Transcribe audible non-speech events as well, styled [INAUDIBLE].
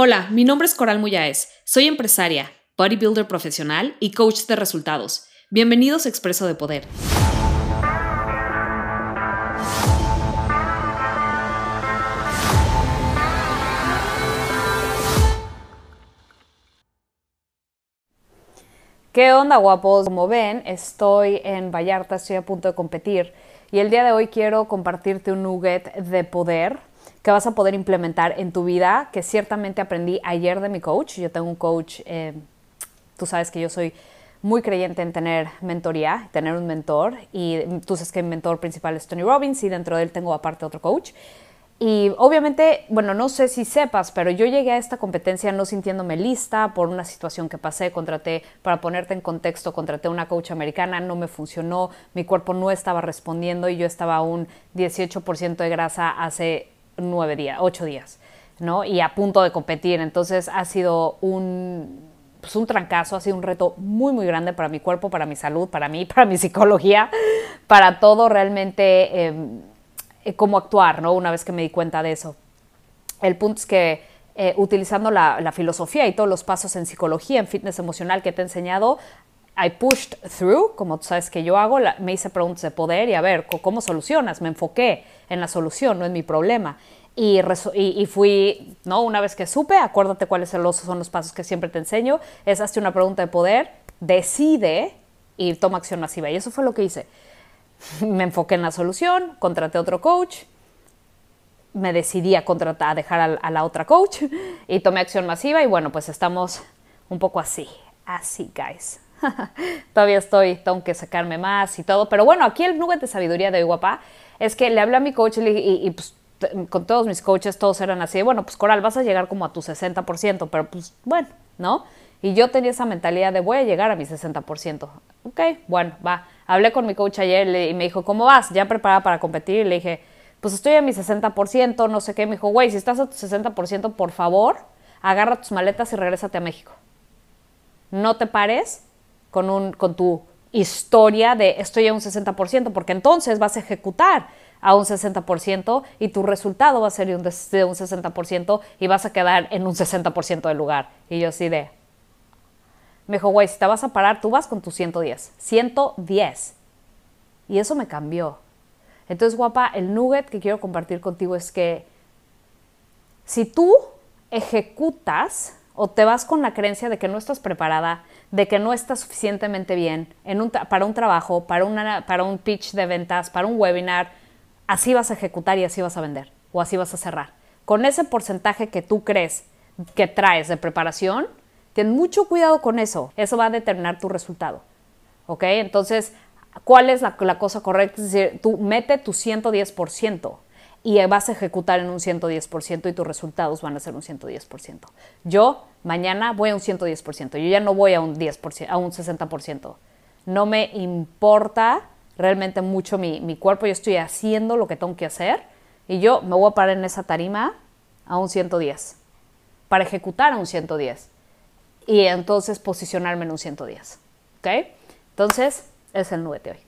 Hola, mi nombre es Coral Muyáez. Soy empresaria, bodybuilder profesional y coach de resultados. Bienvenidos a Expreso de Poder. ¿Qué onda, guapos? Como ven, estoy en Vallarta, estoy a punto de competir y el día de hoy quiero compartirte un nugget de poder que vas a poder implementar en tu vida, que ciertamente aprendí ayer de mi coach. Yo tengo un coach, eh, tú sabes que yo soy muy creyente en tener mentoría, tener un mentor, y tú sabes que mi mentor principal es Tony Robbins y dentro de él tengo aparte otro coach. Y obviamente, bueno, no sé si sepas, pero yo llegué a esta competencia no sintiéndome lista por una situación que pasé, contraté, para ponerte en contexto, contraté una coach americana, no me funcionó, mi cuerpo no estaba respondiendo y yo estaba a un 18% de grasa hace nueve días, ocho días, ¿no? Y a punto de competir. Entonces ha sido un, pues un trancazo, ha sido un reto muy, muy grande para mi cuerpo, para mi salud, para mí, [LAUGHS] para mi psicología, para todo realmente em, eh, cómo actuar, ¿no? Una vez que me di cuenta de eso. El punto es que eh, utilizando la, la, filosofía y todos los pasos en psicología, en fitness emocional que te he enseñado, I pushed through, como tú sabes que yo hago, me hice preguntas de poder y a ver, ¿cómo solucionas? Me enfoqué en la solución, no en mi problema. Y, y, fui, ¿no? Una vez que supe, acuérdate cuáles son los pasos que siempre te enseño, es hazte una pregunta de poder, decide y toma acción masiva. Y eso fue lo que hice. [LAUGHS] Me enfoqué en la solución, contraté otro coach, me decidí a contratar, a dejar a, a la otra coach [LAUGHS] y tomé acción masiva y bueno, pues estamos un poco así, así, guys. [LAUGHS] Todavía estoy, tengo que sacarme más y todo. Pero bueno, aquí el nube de sabiduría de hoy, guapa, es que le hablé a mi coach y, y, pues con todos mis coaches todos eran así, bueno, pues Coral, vas a llegar como a tu 60%, pero pues bueno, ¿no? Y yo tenía esa mentalidad de voy a llegar a mi 60%. Ok, bueno, va. Hablé con mi coach ayer y me dijo, ¿cómo vas? ¿Ya preparada para competir? Y le dije, pues estoy a mi 60%, no sé qué. Me dijo, güey, si estás a tu 60%, por favor, agarra tus maletas y regrésate a México. No te pares con, un, con tu historia de estoy a un 60%, porque entonces vas a ejecutar a un 60% y tu resultado va a ser de un, de un 60% y vas a quedar en un 60% del lugar. Y yo así de... Me dijo, güey, si te vas a parar, tú vas con tu 110. 110. Y eso me cambió. Entonces, guapa, el nugget que quiero compartir contigo es que si tú ejecutas o te vas con la creencia de que no estás preparada, de que no estás suficientemente bien para un trabajo, para, para un pitch de ventas, para un webinar, así vas a ejecutar y así vas a vender o así vas a cerrar. Con ese porcentaje que tú crees que traes de preparación, ten mucho cuidado con eso. Eso va a determinar tu resultado. ¿Ok? Entonces, ¿cuál es la, la cosa correcta? Es decir, tú mete tu 110% y vas a ejecutar en un 110% y tus resultados van a ser un 110%. Yo mañana voy a un 110%, yo ya no voy a un 10%, a un 60%. No me importa realmente mucho mi, mi cuerpo, yo estoy haciendo lo que tengo que hacer y yo me voy a parar en esa tarima a un 110 para ejecutar a un 110 y entonces posicionarme en un 110. ¿Ok? Entonces, es el nube de hoy.